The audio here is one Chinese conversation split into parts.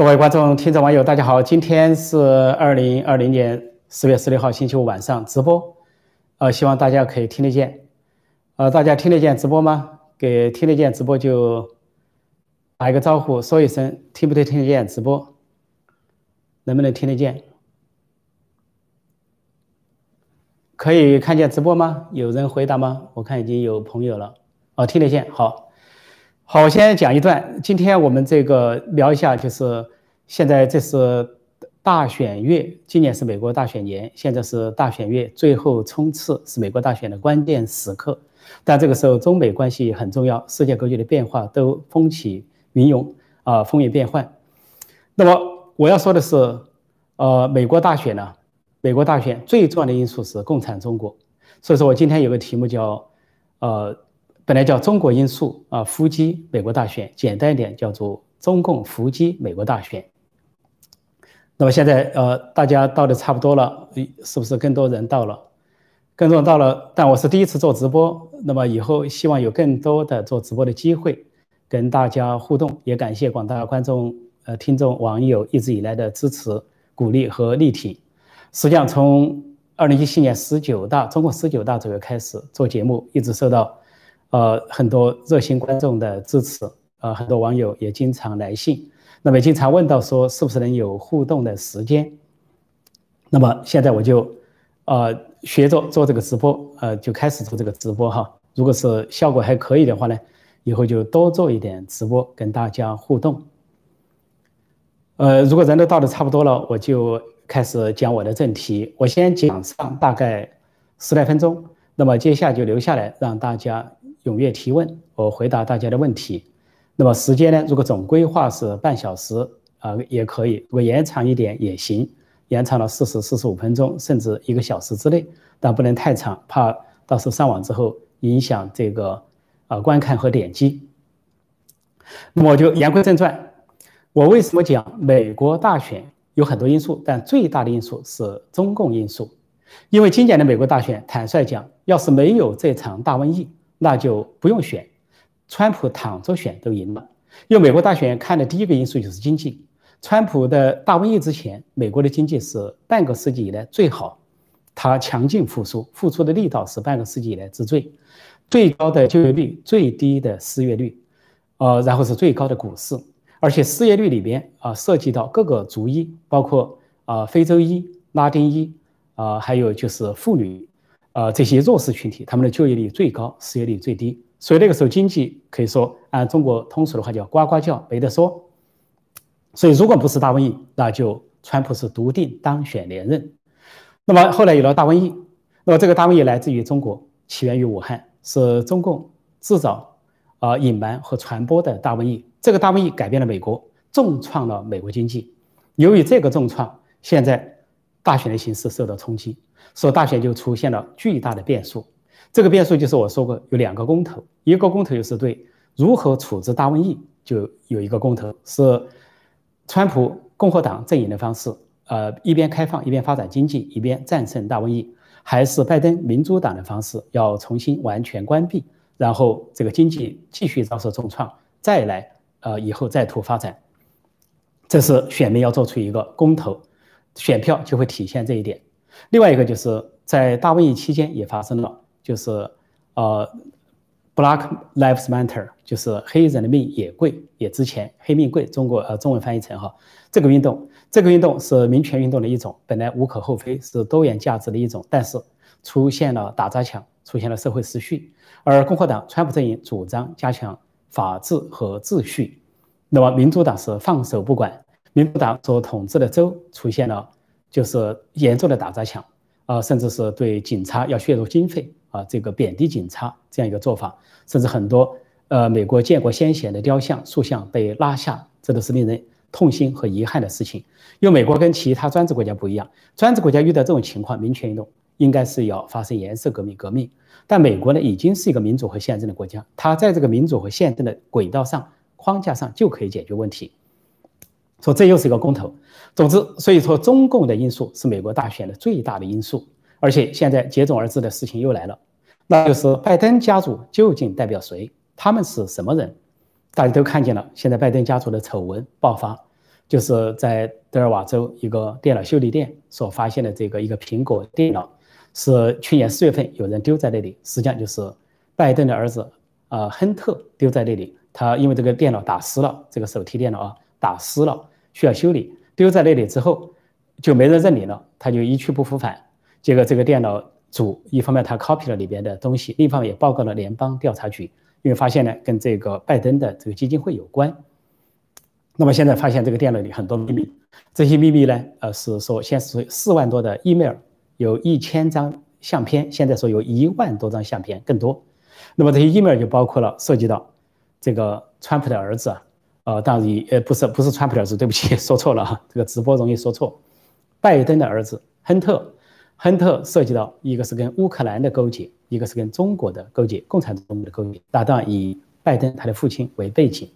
各位观众、听众、网友，大家好！今天是二零二零年四月十六号星期五晚上直播，呃，希望大家可以听得见。呃，大家听得见直播吗？给听得见直播就打一个招呼，说一声，听不听听得见直播？能不能听得见？可以看见直播吗？有人回答吗？我看已经有朋友了。哦，听得见，好。好，我先讲一段。今天我们这个聊一下，就是现在这是大选月，今年是美国大选年，现在是大选月最后冲刺，是美国大选的关键时刻。但这个时候，中美关系很重要，世界格局的变化都风起云涌啊，风云变幻。那么我要说的是，呃，美国大选呢，美国大选最重要的因素是共产中国。所以说我今天有个题目叫，呃。本来叫中国因素啊伏击美国大选，简单一点叫做中共伏击美国大选。那么现在呃大家到的差不多了，是不是更多人到了？更多人到了，但我是第一次做直播，那么以后希望有更多的做直播的机会，跟大家互动。也感谢广大观众、呃听众、网友一直以来的支持、鼓励和力挺。实际上从二零一七年十九大，中共十九大左右开始做节目，一直受到。呃，很多热心观众的支持，呃，很多网友也经常来信，那么经常问到说是不是能有互动的时间？那么现在我就，呃，学着做这个直播，呃，就开始做这个直播哈。如果是效果还可以的话呢，以后就多做一点直播跟大家互动。呃，如果人都到的差不多了，我就开始讲我的正题。我先讲上大概十来分钟，那么接下来就留下来让大家。踊跃提问，我回答大家的问题。那么时间呢？如果总规划是半小时啊，也可以；如果延长一点也行，延长了四十、四十五分钟，甚至一个小时之内，但不能太长，怕到时候上网之后影响这个啊观看和点击。那么我就言归正传，我为什么讲美国大选有很多因素，但最大的因素是中共因素，因为今年的美国大选，坦率讲，要是没有这场大瘟疫。那就不用选，川普躺着选都赢了。因为美国大选看的第一个因素就是经济。川普的大瘟疫之前，美国的经济是半个世纪以来最好，它强劲复苏，复苏的力道是半个世纪以来之最，最高的就业率，最低的失业率，呃，然后是最高的股市，而且失业率里边啊涉及到各个族裔，包括啊非洲裔、拉丁裔啊，还有就是妇女。呃，这些弱势群体，他们的就业率最高，失业率最低，所以那个时候经济可以说按中国通俗的话叫呱呱叫，没得说。所以如果不是大瘟疫，那就川普是笃定当选连任。那么后来有了大瘟疫，那么这个大瘟疫来自于中国，起源于武汉，是中共制造、啊隐瞒和传播的大瘟疫。这个大瘟疫改变了美国，重创了美国经济。由于这个重创，现在大选的形势受到冲击。所以大选就出现了巨大的变数，这个变数就是我说过有两个公投，一个公投就是对如何处置大瘟疫就有一个公投，是川普共和党阵营的方式，呃一边开放一边发展经济一边战胜大瘟疫，还是拜登民主党的方式要重新完全关闭，然后这个经济继续遭受重创，再来呃以后再图发展，这是选民要做出一个公投，选票就会体现这一点。另外一个就是在大瘟疫期间也发生了，就是呃，Black Lives Matter，就是黑人的命也贵，也值钱，黑命贵，中国呃中文翻译成哈，这个运动，这个运动是民权运动的一种，本来无可厚非，是多元价值的一种，但是出现了打砸抢，出现了社会失序，而共和党川普阵营主张加强法治和秩序，那么民主党是放手不管，民主党所统治的州出现了。就是严重的打砸抢啊，甚至是对警察要削弱经费啊，这个贬低警察这样一个做法，甚至很多呃美国建国先贤的雕像塑像被拉下，这都是令人痛心和遗憾的事情。因为美国跟其他专制国家不一样，专制国家遇到这种情况，民权运动应该是要发生颜色革命革命，但美国呢已经是一个民主和宪政的国家，它在这个民主和宪政的轨道上框架上就可以解决问题。说这又是一个公投。总之，所以说中共的因素是美国大选的最大的因素，而且现在接踵而至的事情又来了，那就是拜登家族究竟代表谁？他们是什么人？大家都看见了，现在拜登家族的丑闻爆发，就是在德尔瓦州一个电脑修理店所发现的这个一个苹果电脑，是去年四月份有人丢在那里，实际上就是拜登的儿子呃亨特丢在那里。他因为这个电脑打湿了，这个手提电脑啊打湿了，需要修理，丢在那里之后就没人认领了，他就一去不复返。结果这个电脑组一方面他 copy 了里边的东西，另一方面也报告了联邦调查局。因为发现呢，跟这个拜登的这个基金会有关。那么现在发现这个电脑里很多秘密，这些秘密呢，呃，是说现是四万多的 email，有一千张相片，现在说有一万多张相片更多。那么这些 email 就包括了涉及到这个川普的儿子啊，呃，当然呃不是不是川普的儿子，对不起，说错了哈，这个直播容易说错，拜登的儿子亨特。亨特涉及到一个是跟乌克兰的勾结，一个是跟中国的勾结，共产党的勾结。搭档以拜登他的父亲为背景，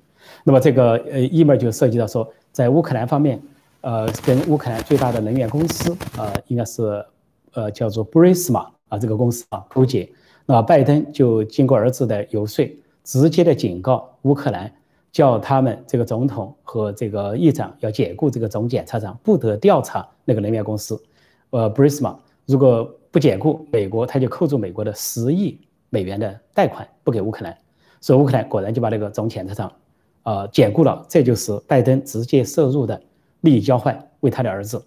那么这个呃 EMA 就涉及到说，在乌克兰方面，呃，跟乌克兰最大的能源公司，呃，应该是呃叫做 Brisma 啊这个公司啊勾结。那拜登就经过儿子的游说，直接的警告乌克兰，叫他们这个总统和这个议长要解雇这个总检察长，不得调查那个能源公司，呃 Brisma。如果不解雇美国，他就扣住美国的十亿美元的贷款，不给乌克兰。所以乌克兰果然就把那个总检察长，呃，解雇了。这就是拜登直接涉入的利益交换，为他的儿子。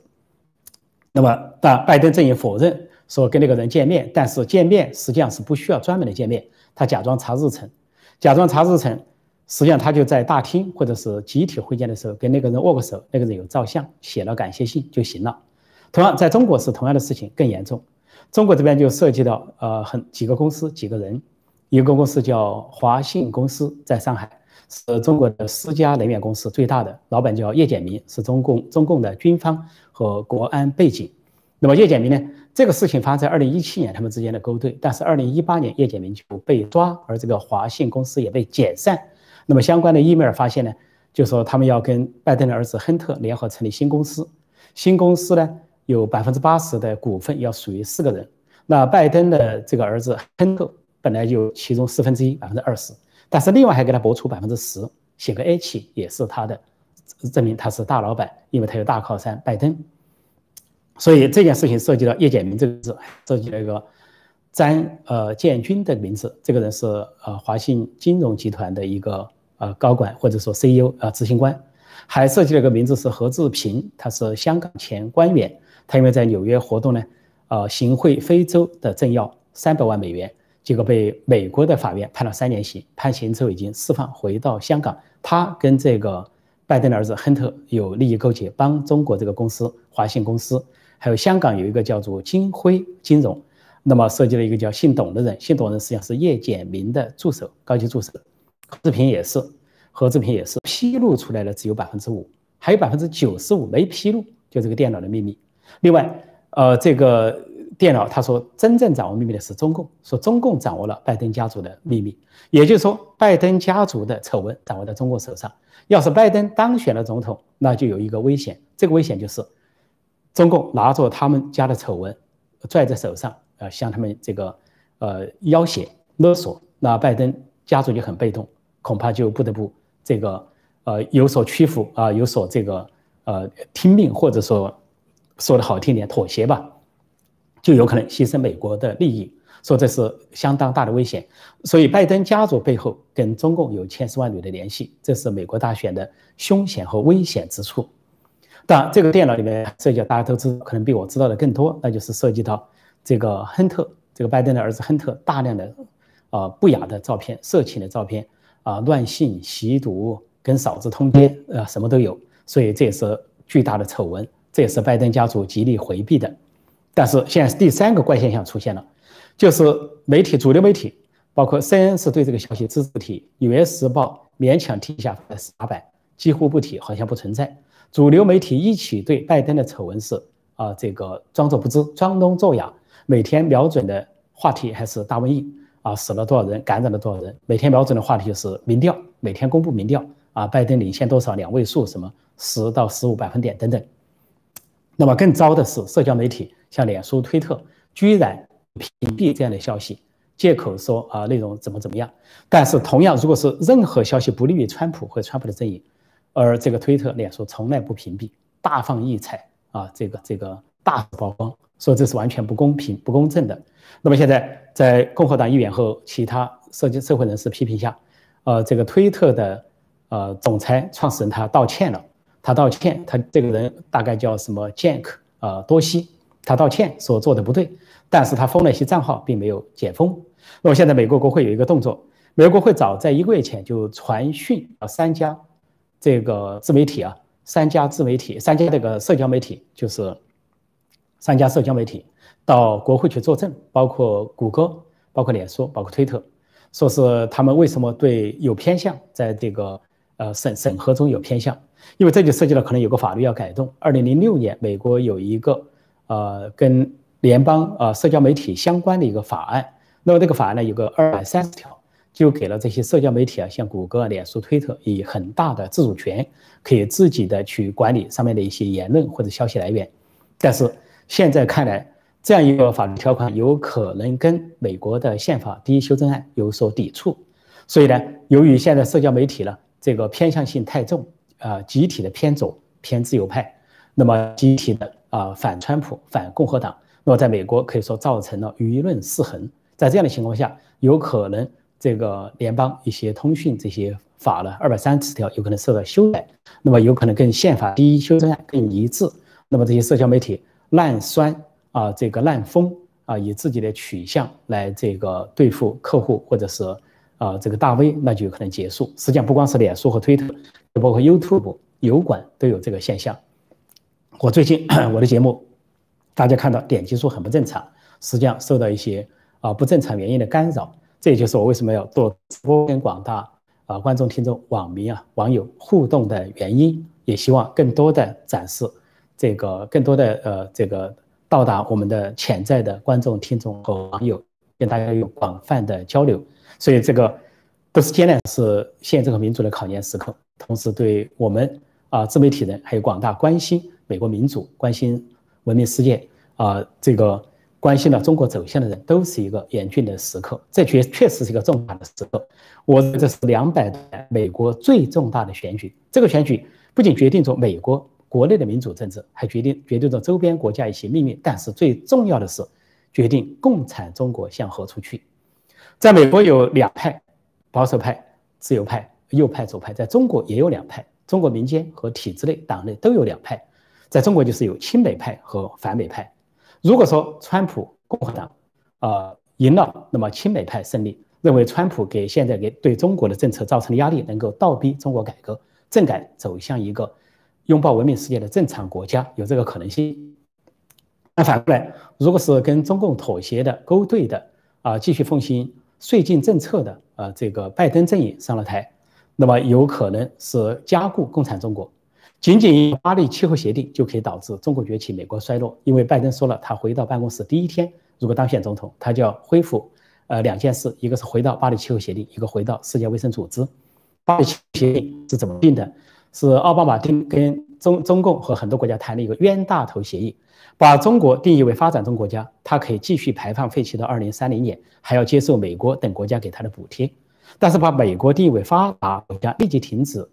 那么，但拜登阵营否认说跟那个人见面，但是见面实际上是不需要专门的见面，他假装查日程，假装查日程，实际上他就在大厅或者是集体会见的时候跟那个人握个手，那个人有照相，写了感谢信就行了。同样，在中国是同样的事情更严重。中国这边就涉及到呃很几个公司几个人，一个公司叫华信公司，在上海是中国的私家能源公司最大的，老板叫叶简明，是中共中共的军方和国安背景。那么叶简明呢，这个事情发生在二零一七年，他们之间的勾兑，但是二零一八年叶简明就被抓，而这个华信公司也被解散。那么相关的 email 发现呢，就说他们要跟拜登的儿子亨特联合成立新公司，新公司呢。有百分之八十的股份要属于四个人，那拜登的这个儿子亨特本来就其中四分之一百分之二十，但是另外还给他拨出百分之十，写个 H 也是他的，证明他是大老板，因为他有大靠山拜登。所以这件事情涉及到叶简明这个字，涉及了一个詹呃建军的名字，这个人是呃华信金融集团的一个呃高管或者说 CEO 啊执行官，还涉及了一个名字是何志平，他是香港前官员。他因为在纽约活动呢，呃，行贿非洲的政要三百万美元，结果被美国的法院判了三年刑，判刑之后已经释放回到香港。他跟这个拜登的儿子亨特有利益勾结，帮中国这个公司华信公司，还有香港有一个叫做金辉金融，那么涉及了一个叫姓董的人，姓董人实际上是叶简明的助手，高级助手。何志平也是，何志平也是披露出来的只有百分之五，还有百分之九十五没披露，就这个电脑的秘密。另外，呃，这个电脑他说真正掌握秘密的是中共，说中共掌握了拜登家族的秘密，也就是说拜登家族的丑闻掌握在中国手上。要是拜登当选了总统，那就有一个危险，这个危险就是中共拿着他们家的丑闻拽在手上，呃，向他们这个呃要挟勒索，那拜登家族就很被动，恐怕就不得不这个呃有所屈服啊，有所这个呃听命，或者说。说的好听点，妥协吧，就有可能牺牲美国的利益，说这是相当大的危险。所以拜登家族背后跟中共有千丝万缕的联系，这是美国大选的凶险和危险之处。当然，这个电脑里面涉及到大家都知道，可能比我知道的更多，那就是涉及到这个亨特，这个拜登的儿子亨特大量的呃不雅的照片、色情的照片啊、乱性、吸毒、跟嫂子通奸啊，什么都有。所以这也是巨大的丑闻。这也是拜登家族极力回避的，但是现在是第三个怪现象出现了，就是媒体主流媒体，包括 CNN 是对这个消息只字不提，《纽约时报》勉强提一下打板，几乎不提，好像不存在。主流媒体一起对拜登的丑闻是啊，这个装作不知，装聋作哑。每天瞄准的话题还是大瘟疫啊，死了多少人，感染了多少人。每天瞄准的话题就是民调，每天公布民调啊，拜登领先多少两位数，什么十到十五百分点等等。那么更糟的是，社交媒体像脸书、推特，居然屏蔽这样的消息，借口说啊内容怎么怎么样。但是同样，如果是任何消息不利于川普或川普的阵营，而这个推特、脸书从来不屏蔽，大放异彩啊，这个这个大曝光，说这是完全不公平、不公正的。那么现在在共和党议员和其他社会社会人士批评下，呃，这个推特的呃总裁、创始人他道歉了，他道歉，他这个人大概叫什么 Jack 呃多西，他道歉说做的不对，但是他封了一些账号，并没有解封。那么现在美国国会有一个动作，美国国会早在一个月前就传讯啊三家这个自媒体啊，三家自媒体，三家这个社交媒体就是三家社交媒体到国会去作证，包括谷歌、包括脸书、包括推特。说是他们为什么对有偏向，在这个呃审审核中有偏向，因为这就涉及了可能有个法律要改动。二零零六年，美国有一个呃跟联邦呃社交媒体相关的一个法案，那么这个法案呢有个二百三十条，就给了这些社交媒体啊，像谷歌、脸书、推特以很大的自主权，可以自己的去管理上面的一些言论或者消息来源。但是现在看来。这样一个法律条款有可能跟美国的宪法第一修正案有所抵触，所以呢，由于现在社交媒体呢这个偏向性太重，啊，集体的偏左偏自由派，那么集体的啊反川普反共和党，那么在美国可以说造成了舆论失衡。在这样的情况下，有可能这个联邦一些通讯这些法呢二百三十条有可能受到修改，那么有可能跟宪法第一修正案更一致，那么这些社交媒体滥酸。啊，这个滥风啊，以自己的取向来这个对付客户，或者是啊这个大 V，那就有可能结束。实际上，不光是脸书和推特，包括 YouTube、油管都有这个现象。我最近 我的节目，大家看到点击数很不正常，实际上受到一些啊不正常原因的干扰。这也就是我为什么要做直播跟广大啊观众、听众、网民啊网友互动的原因。也希望更多的展示这个更多的呃这个。到达我们的潜在的观众、听众和网友，跟大家有广泛的交流，所以这个都是艰难，是宪政和民主的考验时刻。同时，对我们啊自媒体人，还有广大关心美国民主、关心文明世界啊这个关心了中国走向的人，都是一个严峻的时刻。这确确实是一个重大的时刻。我这是两百年美国最重大的选举，这个选举不仅决定着美国。国内的民主政治还决定决定着周边国家一些命运，但是最重要的是决定共产中国向何处去。在美国有两派，保守派、自由派、右派、左派，在中国也有两派，中国民间和体制内党内都有两派。在中国就是有亲美派和反美派。如果说川普共和党呃赢了，那么亲美派胜利，认为川普给现在给对中国的政策造成的压力能够倒逼中国改革，政改走向一个。拥抱文明世界的正常国家有这个可能性。那反过来，如果是跟中共妥协的、勾兑的啊，继续奉行税金政策的啊，这个拜登阵营上了台，那么有可能是加固共产中国。仅仅巴黎气候协定就可以导致中国崛起、美国衰落。因为拜登说了，他回到办公室第一天，如果当选总统，他就要恢复呃两件事，一个是回到巴黎气候协定，一个回到世界卫生组织。巴黎气候协定是怎么定的？是奥巴马定跟中中共和很多国家谈了一个冤大头协议，把中国定义为发展中国家，它可以继续排放废气到二零三零年，还要接受美国等国家给它的补贴。但是把美国定义为发达国家，立即停止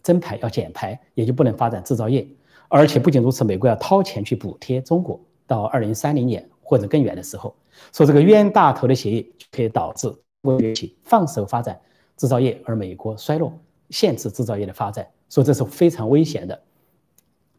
增排，要减排，也就不能发展制造业。而且不仅如此，美国要掏钱去补贴中国到二零三零年或者更远的时候。说这个冤大头的协议可以导致国崛起，放手发展制造业，而美国衰落，限制制造业的发展。说这是非常危险的。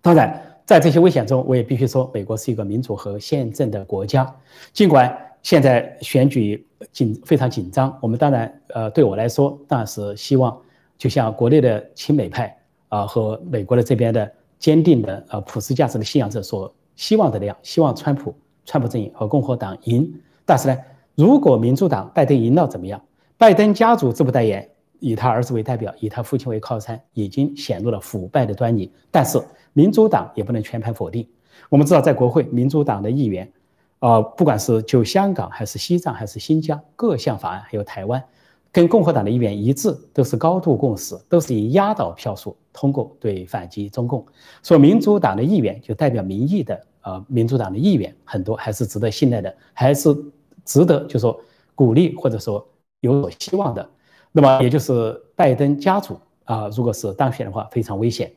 当然，在这些危险中，我也必须说，美国是一个民主和宪政的国家。尽管现在选举紧非常紧张，我们当然，呃，对我来说，当然是希望，就像国内的亲美派啊和美国的这边的坚定的呃普世价值的信仰者所希望的那样，希望川普、川普阵营和共和党赢。但是呢，如果民主党拜登赢了怎么样？拜登家族自不代言。以他儿子为代表，以他父亲为靠山，已经显露了腐败的端倪。但是民主党也不能全盘否定。我们知道，在国会，民主党的议员，呃，不管是就香港还是西藏还是新疆各项法案，还有台湾，跟共和党的议员一致，都是高度共识，都是以压倒票数通过对反击中共。说民主党的议员就代表民意的，呃，民主党的议员很多还是值得信赖的，还是值得就说鼓励或者说有所希望的。那么，也就是拜登家族啊，如果是当选的话，非常危险。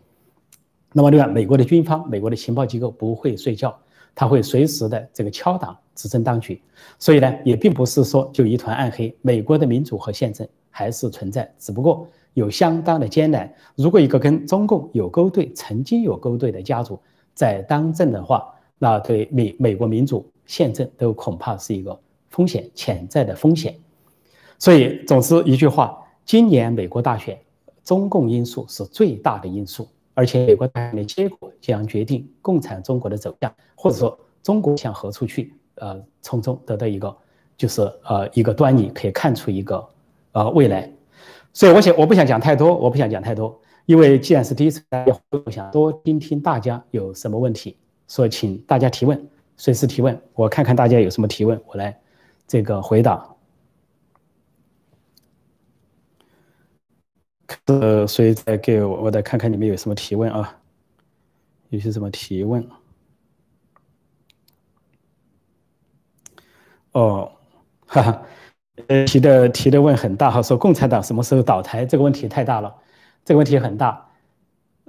那么另外，美国的军方、美国的情报机构不会睡觉，他会随时的这个敲打执政当局。所以呢，也并不是说就一团暗黑，美国的民主和宪政还是存在，只不过有相当的艰难。如果一个跟中共有勾兑、曾经有勾兑的家族在当政的话，那对美美国民主宪政都恐怕是一个风险，潜在的风险。所以，总之一句话，今年美国大选。中共因素是最大的因素，而且美国大选的结果将决定共产中国的走向，或者说中国向何处去。呃，从中得到一个就是呃一个端倪，可以看出一个呃未来。所以我想我不想讲太多，我不想讲太多，因为既然是第一次，我想多听听大家有什么问题，所以请大家提问，随时提问，我看看大家有什么提问，我来这个回答。呃，所以再给我，我再看看你们有什么提问啊？有些什么提问？哦，哈哈，呃，提的提的问很大哈，说共产党什么时候倒台？这个问题太大了，这个问题很大。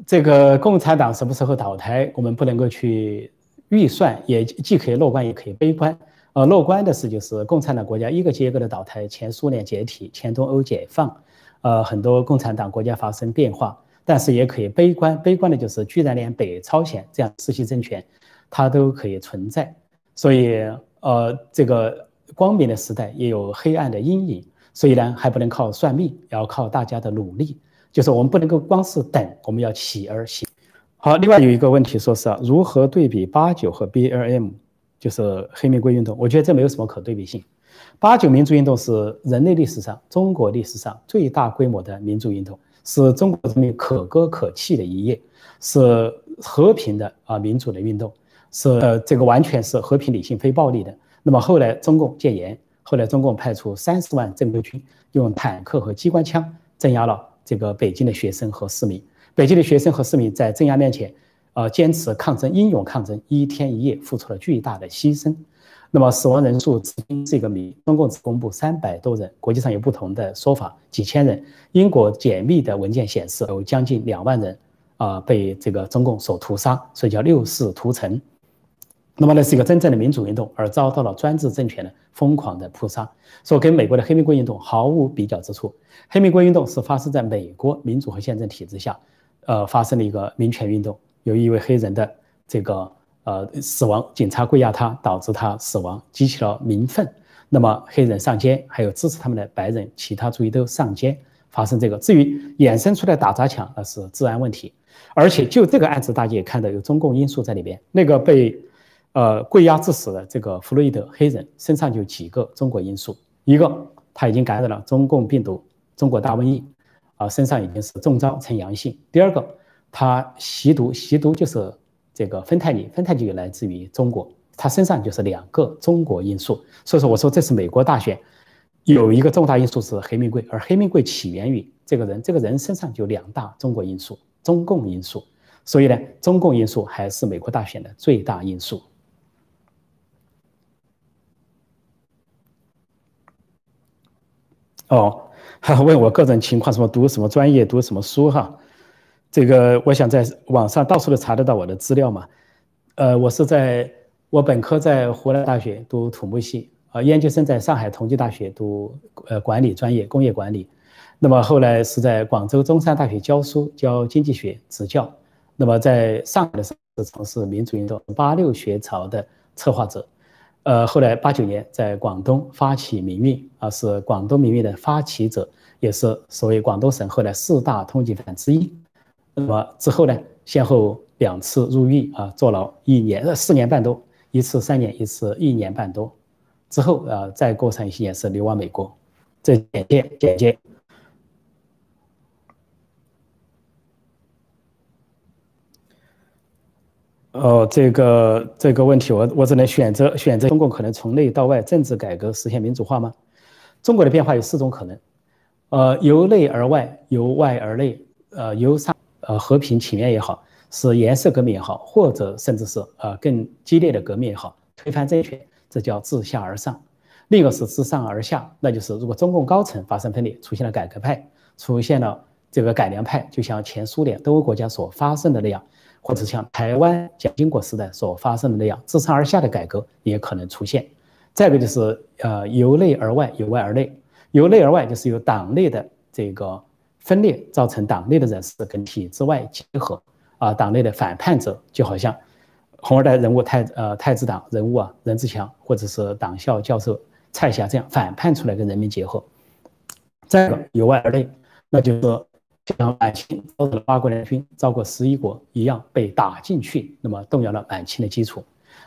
这个共产党什么时候倒台，我们不能够去预算，也既可以乐观，也可以悲观。呃，乐观的是就是共产党国家一个接一个的倒台，前苏联解体，前东欧解放。呃，很多共产党国家发生变化，但是也可以悲观。悲观的就是，居然连北朝鲜这样世袭政权，它都可以存在。所以，呃，这个光明的时代也有黑暗的阴影。所以呢，还不能靠算命，要靠大家的努力。就是我们不能够光是等，我们要起而行。好，另外有一个问题，说是如何对比八九和 BLM，就是黑玫瑰运动？我觉得这没有什么可对比性。八九民主运动是人类历史上、中国历史上最大规模的民主运动，是中国人民可歌可泣的一页，是和平的啊民主的运动，是呃这个完全是和平、理性、非暴力的。那么后来中共戒严，后来中共派出三十万正规军，用坦克和机关枪镇压了这个北京的学生和市民。北京的学生和市民在镇压面前，呃坚持抗争，英勇抗争，一天一夜付出了巨大的牺牲。那么死亡人数至今是一个谜，中共只公布三百多人，国际上有不同的说法，几千人。英国解密的文件显示，有将近两万人啊被这个中共所屠杀，所以叫六四屠城。那么那是一个真正的民主运动，而遭到了专制政权的疯狂的扑杀，所以跟美国的黑玫瑰运动毫无比较之处。黑玫瑰运动是发生在美国民主和宪政体制下，呃，发生了一个民权运动，有一位黑人的这个。呃，死亡，警察跪压他，导致他死亡，激起了民愤。那么黑人上街，还有支持他们的白人，其他族裔都上街，发生这个。至于衍生出来打砸抢，那是治安问题。而且就这个案子，大家也看到有中共因素在里边。那个被呃跪压致死的这个弗洛伊德黑人身上就有几个中国因素：一个他已经感染了中共病毒，中国大瘟疫，啊，身上已经是中招呈阳性；第二个，他吸毒，吸毒就是。这个芬太尼，芬太尼来自于中国，他身上就是两个中国因素，所以说我说这是美国大选有一个重大因素是黑玫瑰，而黑玫瑰起源于这个人，这个人身上就两大中国因素，中共因素，所以呢，中共因素还是美国大选的最大因素。哦，还问我个人情况，什么读什么专业，读什么书哈。这个我想在网上到处都查得到我的资料嘛，呃，我是在我本科在湖南大学读土木系，啊，研究生在上海同济大学读呃管理专业工业管理，那么后来是在广州中山大学教书教经济学执教，那么在上海的时候从事民主运动八六学潮的策划者，呃，后来八九年在广东发起民运，啊，是广东民运的发起者，也是所谓广东省后来四大通缉犯之一。那么之后呢，先后两次入狱啊，坐牢一年呃四年半多，一次三年，一次一年半多，之后啊再过上一些年是流亡美国。这简介简介。哦，这个这个问题我我只能选择选择中共可能从内到外政治改革实现民主化吗？中国的变化有四种可能，呃，由内而外，由外而内，呃，由上。呃，和平请愿也好，是颜色革命也好，或者甚至是呃更激烈的革命也好，推翻政权，这叫自下而上；另一个是自上而下，那就是如果中共高层发生分裂，出现了改革派，出现了这个改良派，就像前苏联东欧国家所发生的那样，或者像台湾蒋经国时代所发生的那样，自上而下的改革也可能出现。再一个就是呃由内而外，由外而内，由内而外就是由党内的这个分裂造成党内的人士跟体制外结合啊，党内的反叛者就好像红二代人物太呃太子党人物啊任志强或者是党校教授蔡霞这样反叛出来跟人民结合。再一个由外而内，那就是像满清遭到八国联军，遭过十一国一样被打进去，那么动摇了满清的基础。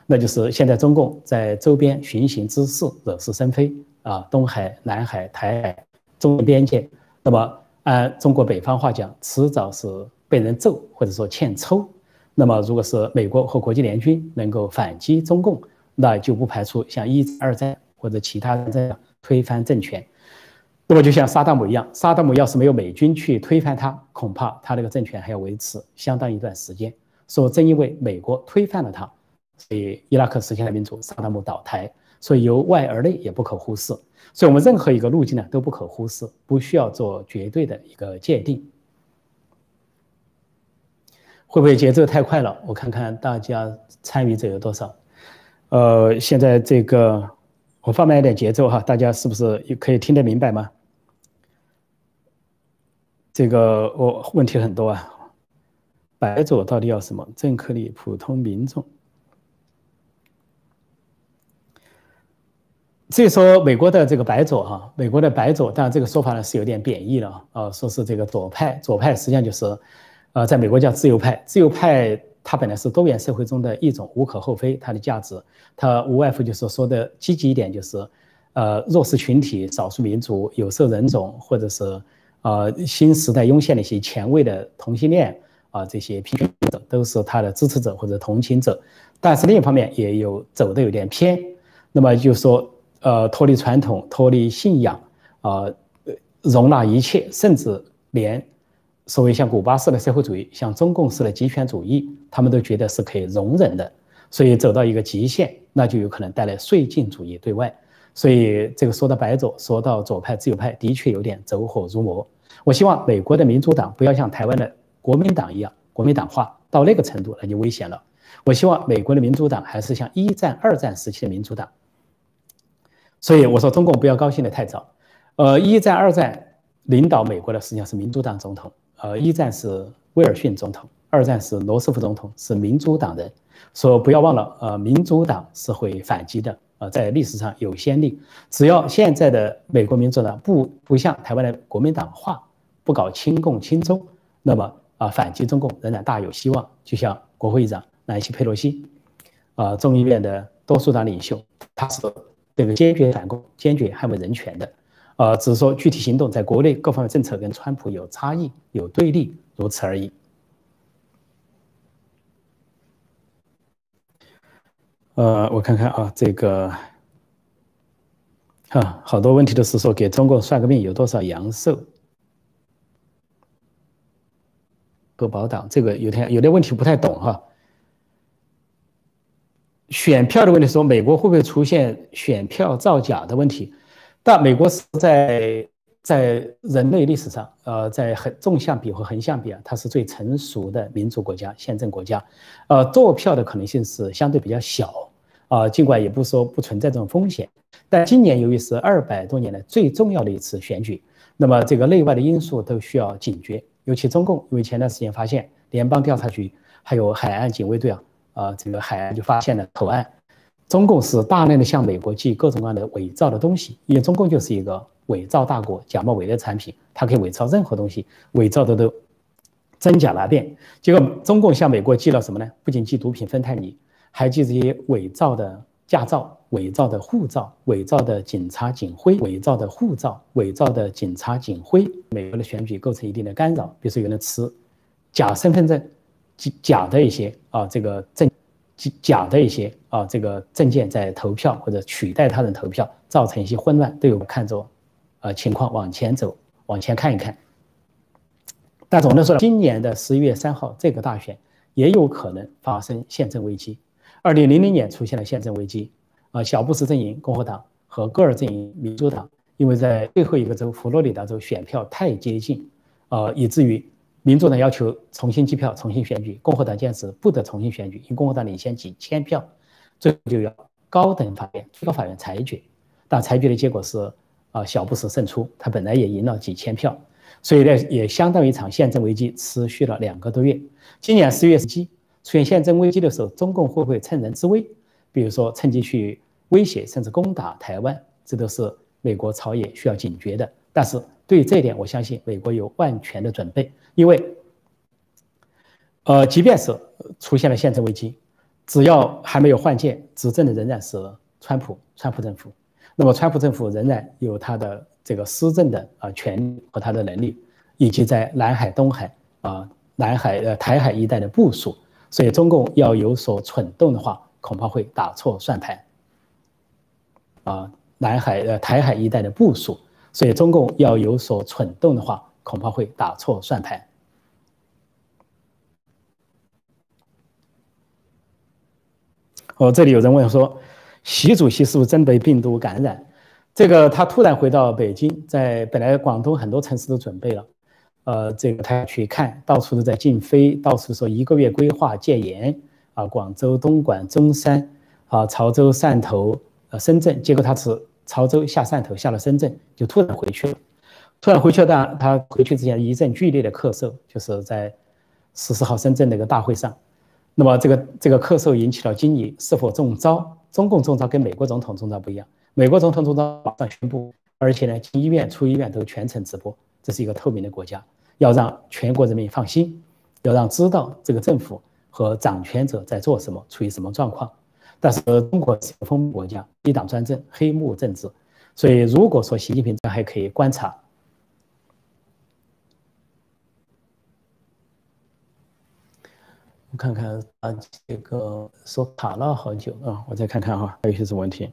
那就是现在中共在周边寻衅滋事，惹是生非啊，东海、南海、台海、中边界，那么按中国北方话讲，迟早是被人揍或者说欠抽。那么如果是美国和国际联军能够反击中共，那就不排除像一、二战或者其他战争推翻政权。那么就像萨达姆一样，萨达姆要是没有美军去推翻他，恐怕他那个政权还要维持相当一段时间。说正因为美国推翻了他。所以伊拉克实现了民主，萨达姆倒台，所以由外而内也不可忽视。所以我们任何一个路径呢都不可忽视，不需要做绝对的一个界定。会不会节奏太快了？我看看大家参与者有多少。呃，现在这个我放慢一点节奏哈，大家是不是也可以听得明白吗？这个我问题很多啊。白左到底要什么？政客里普通民众。所以说，美国的这个白左哈，美国的白左，当然这个说法呢是有点贬义了啊，说是这个左派，左派实际上就是，呃，在美国叫自由派，自由派它本来是多元社会中的一种，无可厚非，它的价值，它无外乎就是说的积极一点，就是，呃，弱势群体、少数民族、有色人种，或者是，呃，新时代涌现的一些前卫的同性恋啊，这些批评者都是他的支持者或者同情者，但是另一方面也有走的有点偏，那么就说。呃，脱离传统，脱离信仰，啊，容纳一切，甚至连所谓像古巴式的社会主义，像中共式的极权主义，他们都觉得是可以容忍的。所以走到一个极限，那就有可能带来绥靖主义对外。所以这个说到白左，说到左派、自由派，的确有点走火入魔。我希望美国的民主党不要像台湾的国民党一样国民党化到那个程度，那就危险了。我希望美国的民主党还是像一战、二战时期的民主党。所以我说，中共不要高兴的太早。呃，一战、二战领导美国的实际上是民主党总统。呃，一战是威尔逊总统，二战是罗斯福总统，是民主党人。说不要忘了，呃，民主党是会反击的。呃，在历史上有先例，只要现在的美国民主党不不像台湾的国民党化，不搞亲共亲中，那么啊，反击中共仍然大有希望。就像国会议长南希·佩洛西，啊，众议院的多数党领袖，他是。这个坚决反攻、坚决捍卫人权的，呃，只是说具体行动在国内各方面政策跟川普有差异、有对立，如此而已。呃，我看看啊，这个，哈，好多问题都是说给中国算个命，有多少阳寿？不保党，这个有点有点问题不太懂哈。选票的问题，说美国会不会出现选票造假的问题？但美国是在在人类历史上，呃，在横纵向比和横向比啊，它是最成熟的民主国家、宪政国家，呃，做票的可能性是相对比较小啊。尽管也不说不存在这种风险，但今年由于是二百多年来最重要的一次选举，那么这个内外的因素都需要警觉。尤其中共，因为前段时间发现联邦调查局还有海岸警卫队啊。啊，这个海岸就发现了口岸，中共是大量的向美国寄各种各样的伪造的东西，因为中共就是一个伪造大国，假冒伪劣产品，它可以伪造任何东西，伪造的都真假难辨。结果中共向美国寄了什么呢？不仅寄毒品、芬太尼，还寄这些伪造的驾照、伪造的护照、伪造的警察警徽、伪造的护照、伪造的警察警徽。美国的选举构成一定的干扰，比如说有人持假身份证。假的一些啊，这个证假的一些啊，这个证件在投票或者取代他人投票，造成一些混乱，都有看着，呃，情况往前走，往前看一看。但总的说，今年的十一月三号这个大选也有可能发生宪政危机。二零零零年出现了宪政危机，啊，小布什阵营共和党和戈尔阵营民主党，因为在最后一个州佛罗里达州选票太接近，啊，以至于民主党要求重新计票、重新选举，共和党坚持不得重新选举，因共和党领先几千票，最后就要高等法院、最高法院裁决，但裁决的结果是啊小布什胜出，他本来也赢了几千票，所以呢也相当于一场宪政危机持续了两个多月。今年四月十七出现宪政危机的时候，中共会不会趁人之危，比如说趁机去威胁甚至攻打台湾？这都是美国朝野需要警觉的。但是对于这一点，我相信美国有万全的准备，因为，呃，即便是出现了宪政危机，只要还没有换届，执政的仍然是川普，川普政府。那么，川普政府仍然有他的这个施政的啊权利和他的能力，以及在南海、东海啊、南海呃台海一带的部署。所以，中共要有所蠢动的话，恐怕会打错算盘。啊，南海呃台海一带的部署，所以中共要有所蠢动的话，恐怕会打错算盘。哦，这里有人问说，习主席是不是真被病毒感染？这个他突然回到北京，在本来广东很多城市都准备了。呃，这个他去看到处都在禁飞，到处说一个月规划戒严啊，广州、东莞、中山啊、潮州、汕头、呃、深圳，结果他是潮州下汕头，下了深圳就突然回去了。突然回去了，但他回去之前一阵剧烈的咳嗽，就是在十四号深圳那个大会上。那么这个这个咳嗽引起了惊疑，是否中招？中共中招跟美国总统中招不一样，美国总统中招马上宣布，而且呢进医院出医院都全程直播，这是一个透明的国家。要让全国人民放心，要让知道这个政府和掌权者在做什么，处于什么状况。但是中国是个封闭国家，一党专政，黑幕政治，所以如果说习近平这还可以观察。我看看啊，这个说卡了好久啊，我再看看哈，还有些什么问题？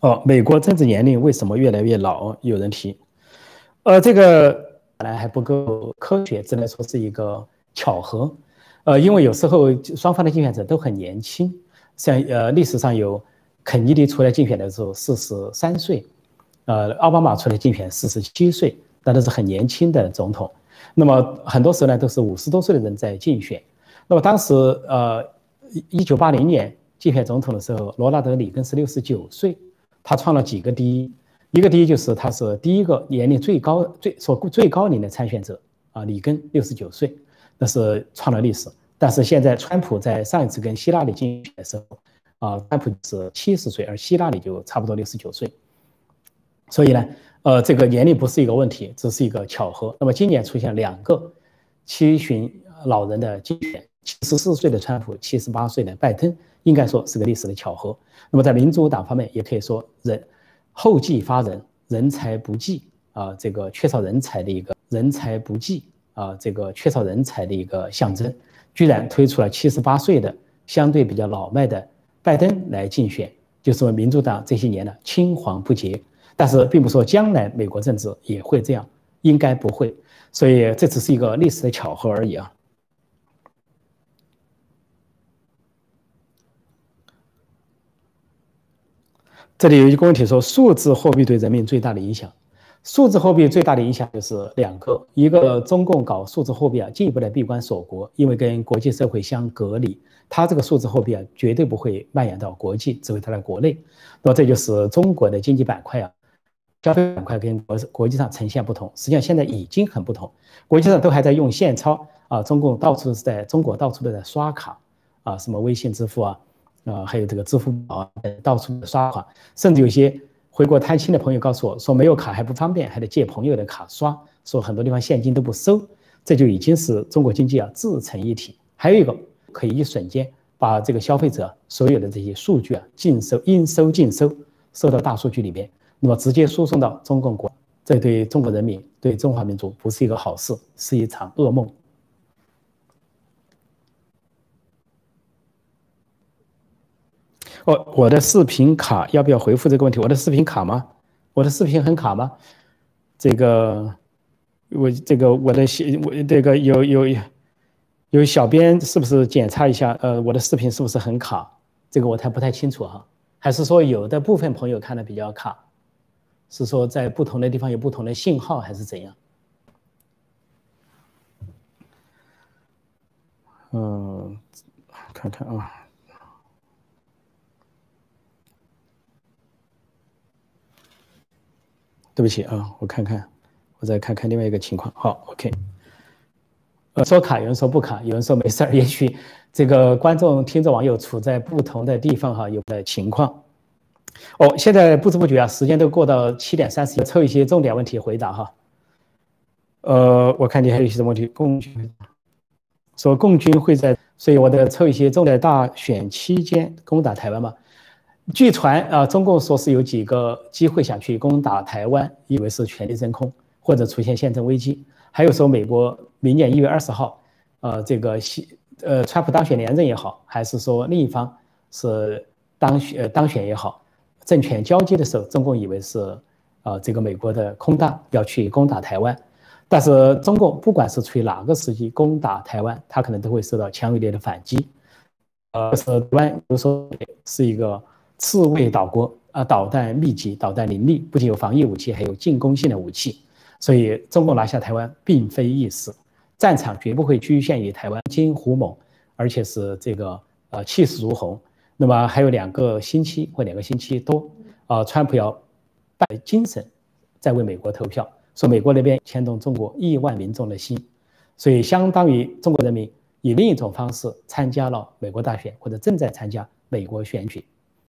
哦，美国政治年龄为什么越来越老？有人提。呃，这个本来还不够科学，只能说是一个巧合。呃，因为有时候双方的竞选者都很年轻，像呃历史上有肯尼迪出来竞选的时候四十三岁，呃奥巴马出来竞选四十七岁，那都是很年轻的总统。那么很多时候呢，都是五十多岁的人在竞选。那么当时呃一九八零年竞选总统的时候，罗纳德里根是六十九岁，他创了几个第一。一个第一就是他是第一个年龄最高、最所最高龄的参选者啊，里根六十九岁，那是创了历史。但是现在川普在上一次跟希拉里竞选的时候，啊，川普是七十岁，而希拉里就差不多六十九岁。所以呢，呃，这个年龄不是一个问题，只是一个巧合。那么今年出现两个七旬老人的竞选，七十四岁的川普，七十八岁的拜登，应该说是个历史的巧合。那么在民主党方面，也可以说人。后继发人，人才不济啊，这个缺少人才的一个人才不济啊，这个缺少人才的一个象征，居然推出了七十八岁的相对比较老迈的拜登来竞选，就说民主党这些年呢青黄不接。但是并不说将来美国政治也会这样，应该不会，所以这只是一个历史的巧合而已啊。这里有一个问题说，数字货币对人民最大的影响，数字货币最大的影响就是两个，一个中共搞数字货币啊，进一步的闭关锁国，因为跟国际社会相隔离，它这个数字货币啊，绝对不会蔓延到国际，只会带来国内。那么这就是中国的经济板块啊，消费板块跟国国际上呈现不同，实际上现在已经很不同，国际上都还在用现钞啊，中共到处是在中国到处都在刷卡啊，什么微信支付啊。啊，还有这个支付宝啊，到处刷卡，甚至有些回国探亲的朋友告诉我说，没有卡还不方便，还得借朋友的卡刷，说很多地方现金都不收，这就已经是中国经济啊自成一体。还有一个可以一瞬间把这个消费者所有的这些数据啊尽收、应收尽收，收到大数据里边，那么直接输送到中共国，这对中国人民、对中华民族不是一个好事，是一场噩梦。哦，我的视频卡要不要回复这个问题？我的视频卡吗？我的视频很卡吗？这个，我这个我的我这个有有有小编是不是检查一下？呃，我的视频是不是很卡？这个我太不太清楚哈。还是说有的部分朋友看的比较卡？是说在不同的地方有不同的信号，还是怎样？嗯，看看啊，对不起啊，我看看，我再看看另外一个情况。好，OK。呃，说卡，有人说不卡，有人说没事儿。也许这个观众、听众、网友处在不同的地方哈，有的情况。哦，现在不知不觉啊，时间都过到七点三十，抽一些重点问题回答哈。呃，我看你还有一些什么问题，共军说共军会在，所以我得抽一些重点大选期间攻打台湾吗？据传啊，中共说是有几个机会想去攻打台湾，以为是全力真空或者出现宪政危机。还有说美国明年一月二十号，呃，这个西呃，川普当选连任也好，还是说另一方是当选当选也好，政权交接的时候，中共以为是呃这个美国的空大要去攻打台湾，但是中共不管是处于哪个时机攻打台湾，他可能都会受到强有力的反击。呃，是台湾，比如说是一个刺猬岛国啊，导弹密集，导弹林立，不仅有防御武器，还有进攻性的武器。所以，中共拿下台湾并非易事，战场绝不会局限于台湾，金虎猛，而且是这个呃气势如虹。那么还有两个星期或两个星期多，啊，川普要带精神在为美国投票，说美国那边牵动中国亿万民众的心，所以相当于中国人民以另一种方式参加了美国大选，或者正在参加美国选举。